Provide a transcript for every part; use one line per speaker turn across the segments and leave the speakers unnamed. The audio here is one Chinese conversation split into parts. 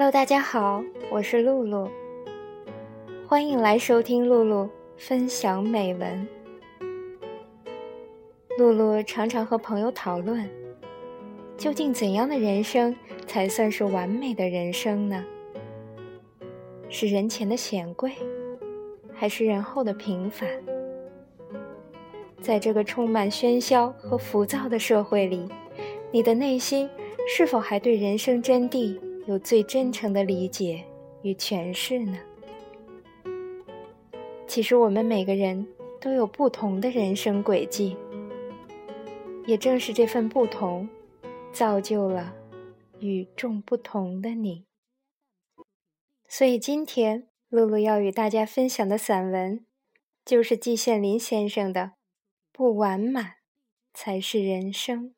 Hello，大家好，我是露露，欢迎来收听露露分享美文。露露常常和朋友讨论，究竟怎样的人生才算是完美的人生呢？是人前的显贵，还是人后的平凡？在这个充满喧嚣和浮躁的社会里，你的内心是否还对人生真谛有最真诚的理解与诠释呢？其实，我们每个人都有不同的人生轨迹，也正是这份不同，造就了与众不同的你。所以，今天露露要与大家分享的散文，就是季羡林先生的《不完满才是人生》。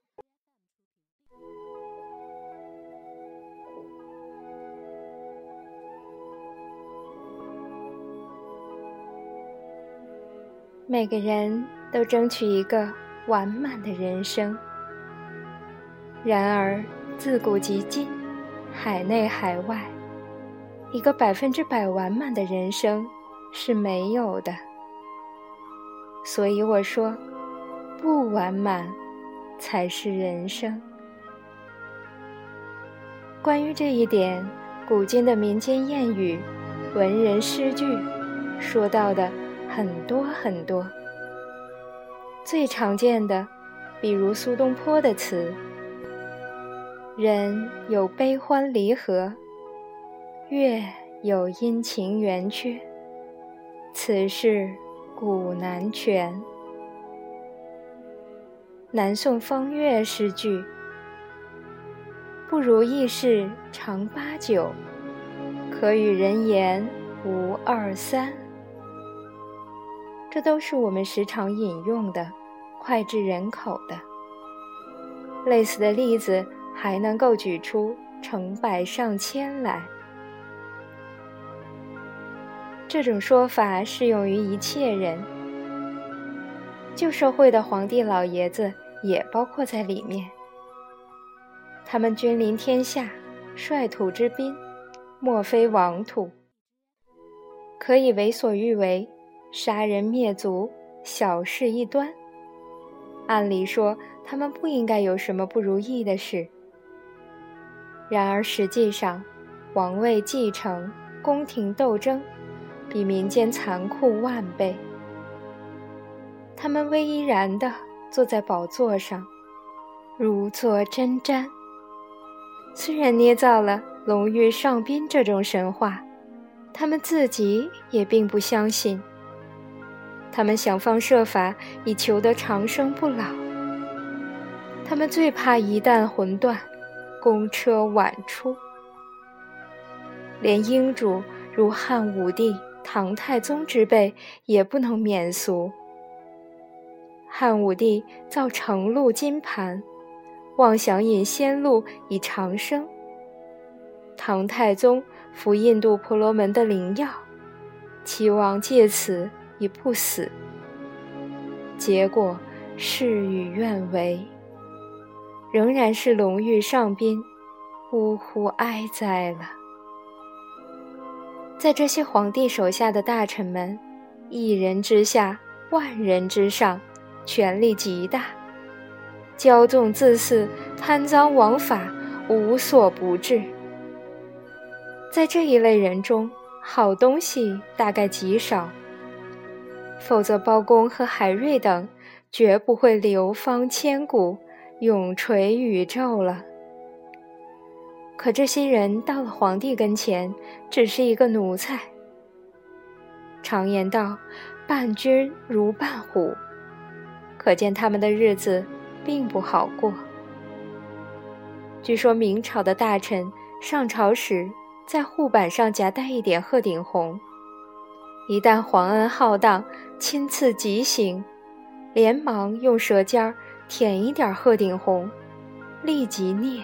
每个人都争取一个完满的人生，然而自古及今，海内海外。一个百分之百完满的人生是没有的，所以我说，不完满才是人生。关于这一点，古今的民间谚语、文人诗句说到的很多很多。最常见的，比如苏东坡的词：“人有悲欢离合。”月有阴晴圆缺，此事古难全。南宋方岳诗句：“不如意事常八九，可与人言无二三。”这都是我们时常引用的，脍炙人口的。类似的例子还能够举出成百上千来。这种说法适用于一切人，旧社会的皇帝老爷子也包括在里面。他们君临天下，率土之滨，莫非王土，可以为所欲为，杀人灭族，小事一端。按理说，他们不应该有什么不如意的事。然而实际上，王位继承、宫廷斗争。比民间残酷万倍。他们巍然地坐在宝座上，如坐针毡。虽然捏造了龙玉上宾这种神话，他们自己也并不相信。他们想方设法以求得长生不老。他们最怕一旦魂断，公车晚出。连英主如汉武帝。唐太宗之辈也不能免俗。汉武帝造成露金盘，妄想饮仙露以长生；唐太宗服印度婆罗门的灵药，期望借此已不死。结果事与愿违，仍然是龙玉上宾，呜呼哀哉了。在这些皇帝手下的大臣们，一人之下，万人之上，权力极大，骄纵自肆，贪赃枉法，无所不至。在这一类人中，好东西大概极少，否则包公和海瑞等绝不会流芳千古，永垂宇宙了。可这些人到了皇帝跟前，只是一个奴才。常言道：“伴君如伴虎”，可见他们的日子并不好过。据说明朝的大臣上朝时，在护板上夹带一点鹤顶红，一旦皇恩浩荡，亲赐吉行，连忙用舌尖舔一点鹤顶红，立即灭。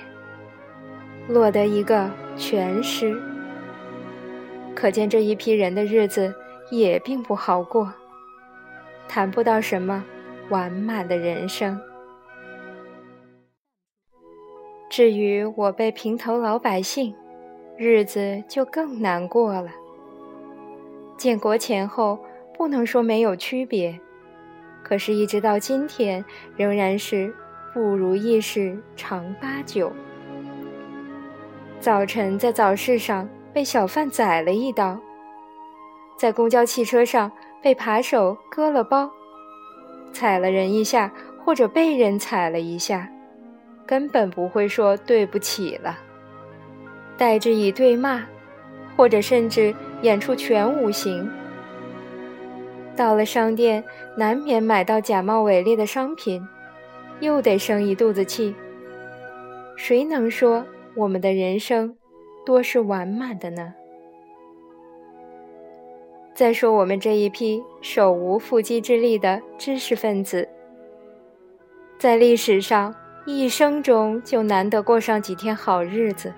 落得一个全尸，可见这一批人的日子也并不好过，谈不到什么完满的人生。至于我辈平头老百姓，日子就更难过了。建国前后不能说没有区别，可是，一直到今天，仍然是不如意事常八九。早晨在早市上被小贩宰了一刀，在公交汽车上被扒手割了包，踩了人一下或者被人踩了一下，根本不会说对不起了，代之以对骂。或者甚至演出全无形。到了商店，难免买到假冒伪劣的商品，又得生一肚子气。谁能说我们的人生多是完满的呢？再说我们这一批手无缚鸡之力的知识分子，在历史上一生中就难得过上几天好日子。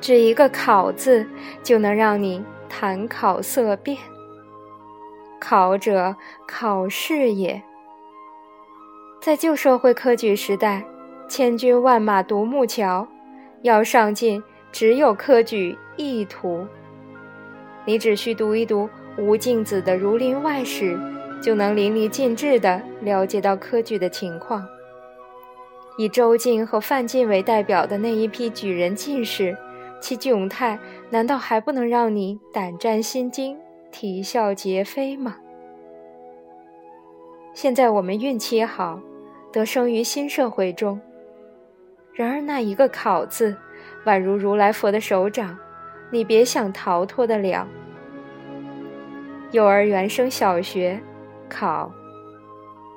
只一个“考”字，就能让你谈考色变。考者，考试也。在旧社会科举时代，千军万马独木桥，要上进，只有科举一途。你只需读一读吴敬梓的《儒林外史》，就能淋漓尽致地了解到科举的情况。以周进和范进为代表的那一批举人进士。其窘态，难道还不能让你胆战心惊、啼笑皆非吗？现在我们运气好，得生于新社会中。然而那一个“考”字，宛如如来佛的手掌，你别想逃脱得了。幼儿园升小学，考；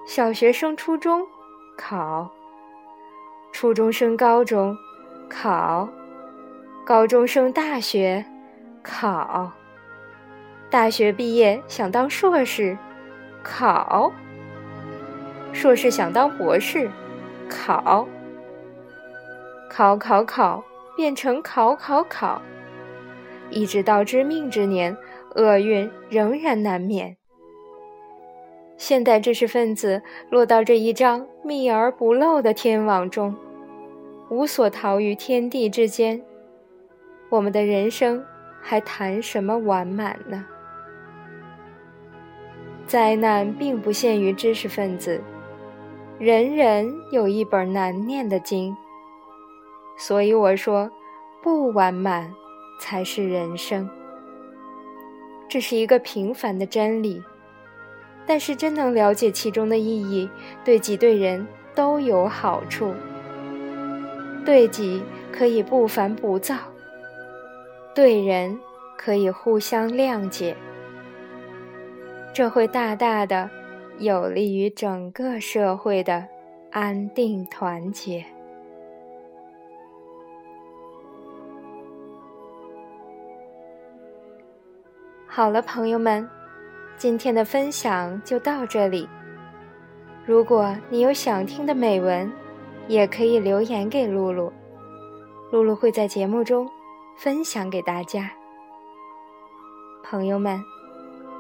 小学升初中，考；初中升高中，考。高中升大学，考；大学毕业想当硕士，考；硕士想当博士，考；考考考变成考考考，一直到知命之年，厄运仍然难免。现代知识分子落到这一张密而不漏的天网中，无所逃于天地之间。我们的人生还谈什么完满呢？灾难并不限于知识分子，人人有一本难念的经。所以我说，不完满才是人生。这是一个平凡的真理，但是真能了解其中的意义，对己对人都有好处。对己可以不烦不躁。对人可以互相谅解，这会大大的有利于整个社会的安定团结。好了，朋友们，今天的分享就到这里。如果你有想听的美文，也可以留言给露露，露露会在节目中。分享给大家，朋友们，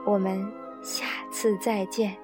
我们下次再见。